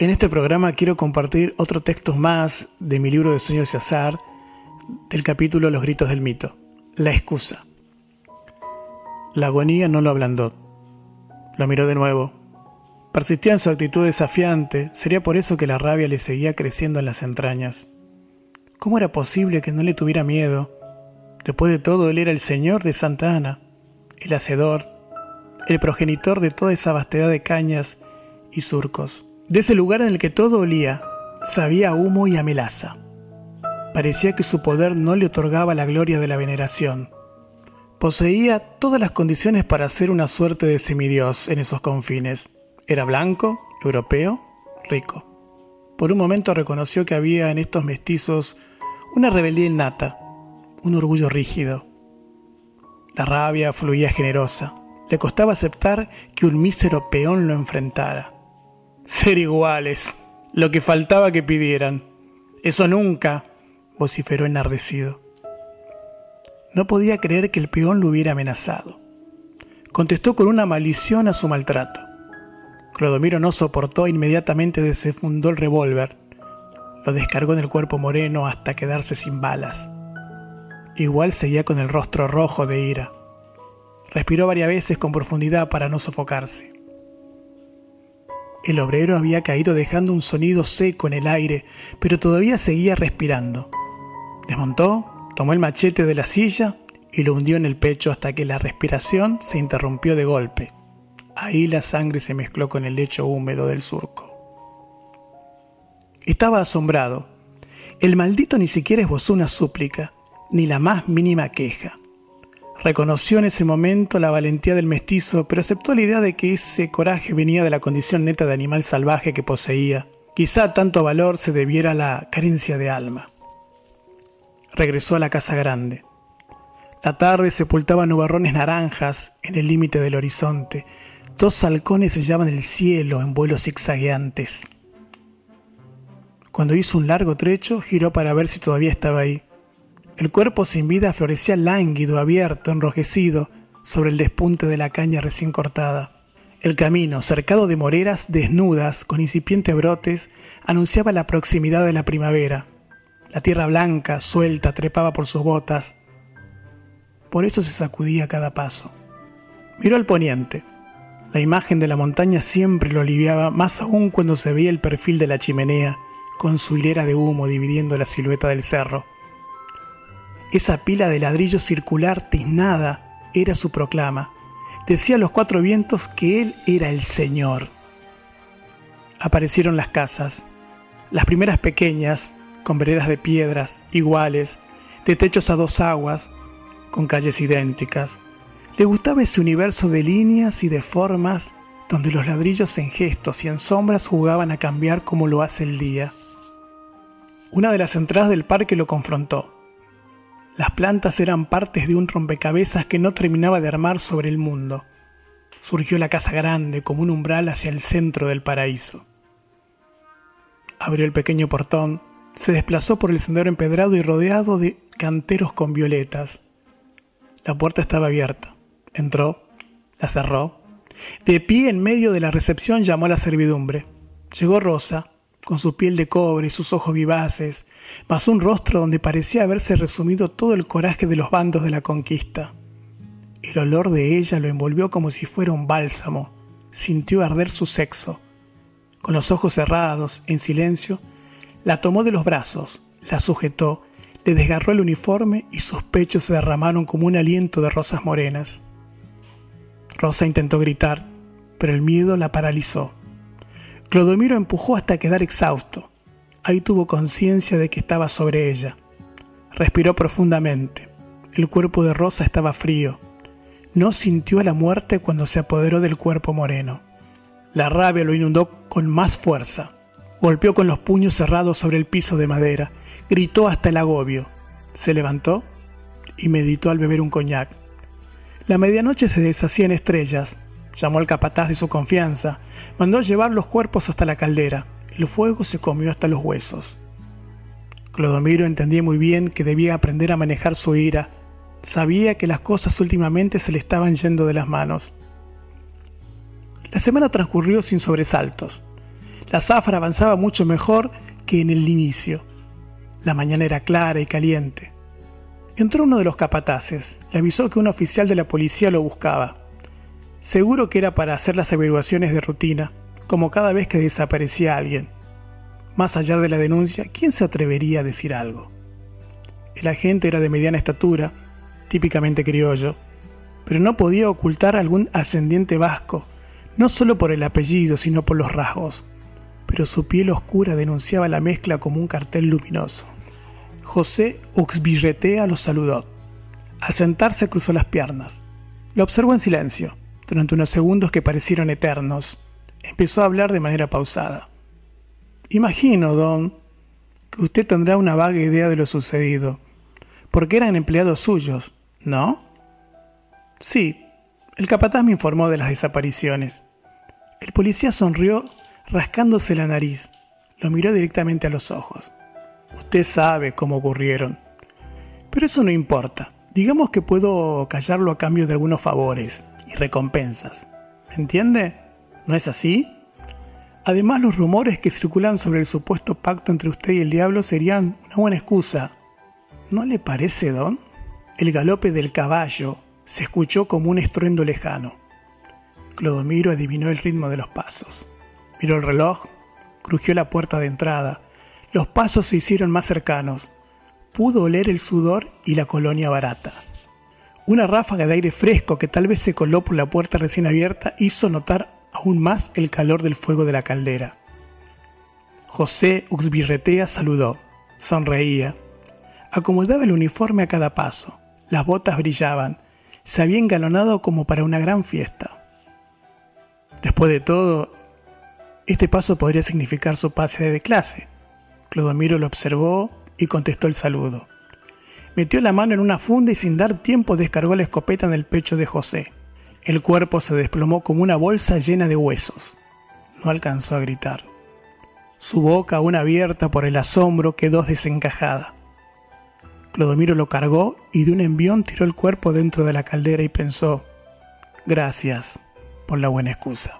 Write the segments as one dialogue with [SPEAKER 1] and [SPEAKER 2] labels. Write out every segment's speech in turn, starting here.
[SPEAKER 1] En este programa quiero compartir otro texto más de mi libro de sueños y azar, del capítulo Los gritos del mito, la excusa. La agonía no lo ablandó. Lo miró de nuevo. Persistía en su actitud desafiante, sería por eso que la rabia le seguía creciendo en las entrañas. ¿Cómo era posible que no le tuviera miedo? Después de todo, él era el señor de Santa Ana, el hacedor, el progenitor de toda esa vastedad de cañas y surcos de ese lugar en el que todo olía, sabía humo y a melaza. Parecía que su poder no le otorgaba la gloria de la veneración. Poseía todas las condiciones para ser una suerte de semidios en esos confines. Era blanco, europeo, rico. Por un momento reconoció que había en estos mestizos una rebeldía innata, un orgullo rígido. La rabia fluía generosa. Le costaba aceptar que un mísero peón lo enfrentara ser iguales, lo que faltaba que pidieran. Eso nunca, vociferó enardecido. No podía creer que el peón lo hubiera amenazado. Contestó con una maldición a su maltrato. Clodomiro no soportó e inmediatamente desenfundó el revólver. Lo descargó en el cuerpo moreno hasta quedarse sin balas. Igual seguía con el rostro rojo de ira. Respiró varias veces con profundidad para no sofocarse. El obrero había caído dejando un sonido seco en el aire, pero todavía seguía respirando. Desmontó, tomó el machete de la silla y lo hundió en el pecho hasta que la respiración se interrumpió de golpe. Ahí la sangre se mezcló con el lecho húmedo del surco. Estaba asombrado. El maldito ni siquiera esbozó una súplica, ni la más mínima queja. Reconoció en ese momento la valentía del mestizo, pero aceptó la idea de que ese coraje venía de la condición neta de animal salvaje que poseía. Quizá tanto valor se debiera a la carencia de alma. Regresó a la casa grande. La tarde sepultaba nubarrones naranjas en el límite del horizonte. Dos halcones sellaban el cielo en vuelos zigzagueantes. Cuando hizo un largo trecho, giró para ver si todavía estaba ahí. El cuerpo sin vida florecía lánguido, abierto, enrojecido, sobre el despunte de la caña recién cortada. El camino, cercado de moreras desnudas, con incipientes brotes, anunciaba la proximidad de la primavera. La tierra blanca, suelta, trepaba por sus botas. Por eso se sacudía cada paso. Miró al poniente. La imagen de la montaña siempre lo aliviaba, más aún cuando se veía el perfil de la chimenea, con su hilera de humo dividiendo la silueta del cerro. Esa pila de ladrillo circular tiznada era su proclama. Decía a los cuatro vientos que él era el Señor. Aparecieron las casas, las primeras pequeñas, con veredas de piedras, iguales, de techos a dos aguas, con calles idénticas. Le gustaba ese universo de líneas y de formas donde los ladrillos en gestos y en sombras jugaban a cambiar como lo hace el día. Una de las entradas del parque lo confrontó. Las plantas eran partes de un rompecabezas que no terminaba de armar sobre el mundo. Surgió la casa grande como un umbral hacia el centro del paraíso. Abrió el pequeño portón, se desplazó por el sendero empedrado y rodeado de canteros con violetas. La puerta estaba abierta. Entró, la cerró. De pie en medio de la recepción llamó a la servidumbre. Llegó Rosa, con su piel de cobre y sus ojos vivaces, pasó un rostro donde parecía haberse resumido todo el coraje de los bandos de la conquista. El olor de ella lo envolvió como si fuera un bálsamo. Sintió arder su sexo. Con los ojos cerrados, en silencio, la tomó de los brazos, la sujetó, le desgarró el uniforme y sus pechos se derramaron como un aliento de rosas morenas. Rosa intentó gritar, pero el miedo la paralizó. Clodomiro empujó hasta quedar exhausto. Ahí tuvo conciencia de que estaba sobre ella. Respiró profundamente. El cuerpo de Rosa estaba frío. No sintió la muerte cuando se apoderó del cuerpo moreno. La rabia lo inundó con más fuerza. Golpeó con los puños cerrados sobre el piso de madera. Gritó hasta el agobio. Se levantó y meditó al beber un coñac. La medianoche se deshacía en estrellas. Llamó al capataz de su confianza. Mandó llevar los cuerpos hasta la caldera. El fuego se comió hasta los huesos. Clodomiro entendía muy bien que debía aprender a manejar su ira. Sabía que las cosas últimamente se le estaban yendo de las manos. La semana transcurrió sin sobresaltos. La zafra avanzaba mucho mejor que en el inicio. La mañana era clara y caliente. Entró uno de los capataces, le avisó que un oficial de la policía lo buscaba. Seguro que era para hacer las averiguaciones de rutina, como cada vez que desaparecía alguien. Más allá de la denuncia, ¿quién se atrevería a decir algo? El agente era de mediana estatura, típicamente criollo, pero no podía ocultar algún ascendiente vasco, no solo por el apellido, sino por los rasgos. Pero su piel oscura denunciaba la mezcla como un cartel luminoso. José Uxbirretea lo saludó. Al sentarse cruzó las piernas. Lo observó en silencio, durante unos segundos que parecieron eternos. Empezó a hablar de manera pausada. Imagino, don, que usted tendrá una vaga idea de lo sucedido, porque eran empleados suyos, ¿no? Sí, el capataz me informó de las desapariciones. El policía sonrió rascándose la nariz. Lo miró directamente a los ojos. Usted sabe cómo ocurrieron. Pero eso no importa. Digamos que puedo callarlo a cambio de algunos favores y recompensas. ¿Me entiende? ¿No es así? Además, los rumores que circulan sobre el supuesto pacto entre usted y el diablo serían una buena excusa. ¿No le parece, Don? El galope del caballo se escuchó como un estruendo lejano. Clodomiro adivinó el ritmo de los pasos. Miró el reloj, crujió la puerta de entrada. Los pasos se hicieron más cercanos. Pudo oler el sudor y la colonia barata. Una ráfaga de aire fresco que tal vez se coló por la puerta recién abierta hizo notar aún más el calor del fuego de la caldera. José Uxbirretea saludó, sonreía, acomodaba el uniforme a cada paso, las botas brillaban, se había engalonado como para una gran fiesta. Después de todo, este paso podría significar su pase de clase. Clodomiro lo observó y contestó el saludo. Metió la mano en una funda y sin dar tiempo descargó la escopeta en el pecho de José. El cuerpo se desplomó como una bolsa llena de huesos. No alcanzó a gritar. Su boca, aún abierta por el asombro, quedó desencajada. Clodomiro lo cargó y de un envión tiró el cuerpo dentro de la caldera y pensó, gracias por la buena excusa.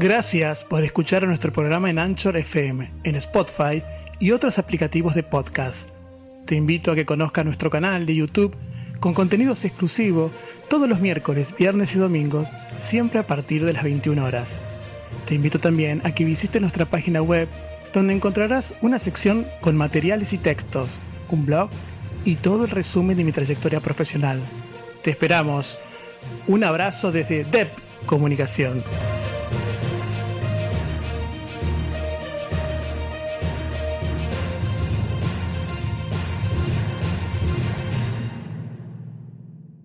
[SPEAKER 1] Gracias por escuchar nuestro programa en Anchor FM, en Spotify y otros aplicativos de podcast. Te invito a que conozcas nuestro canal de YouTube con contenidos exclusivos todos los miércoles, viernes y domingos, siempre a partir de las 21 horas. Te invito también a que visites nuestra página web donde encontrarás una sección con materiales y textos, un blog y todo el resumen de mi trayectoria profesional. Te esperamos. Un abrazo desde DEP Comunicación.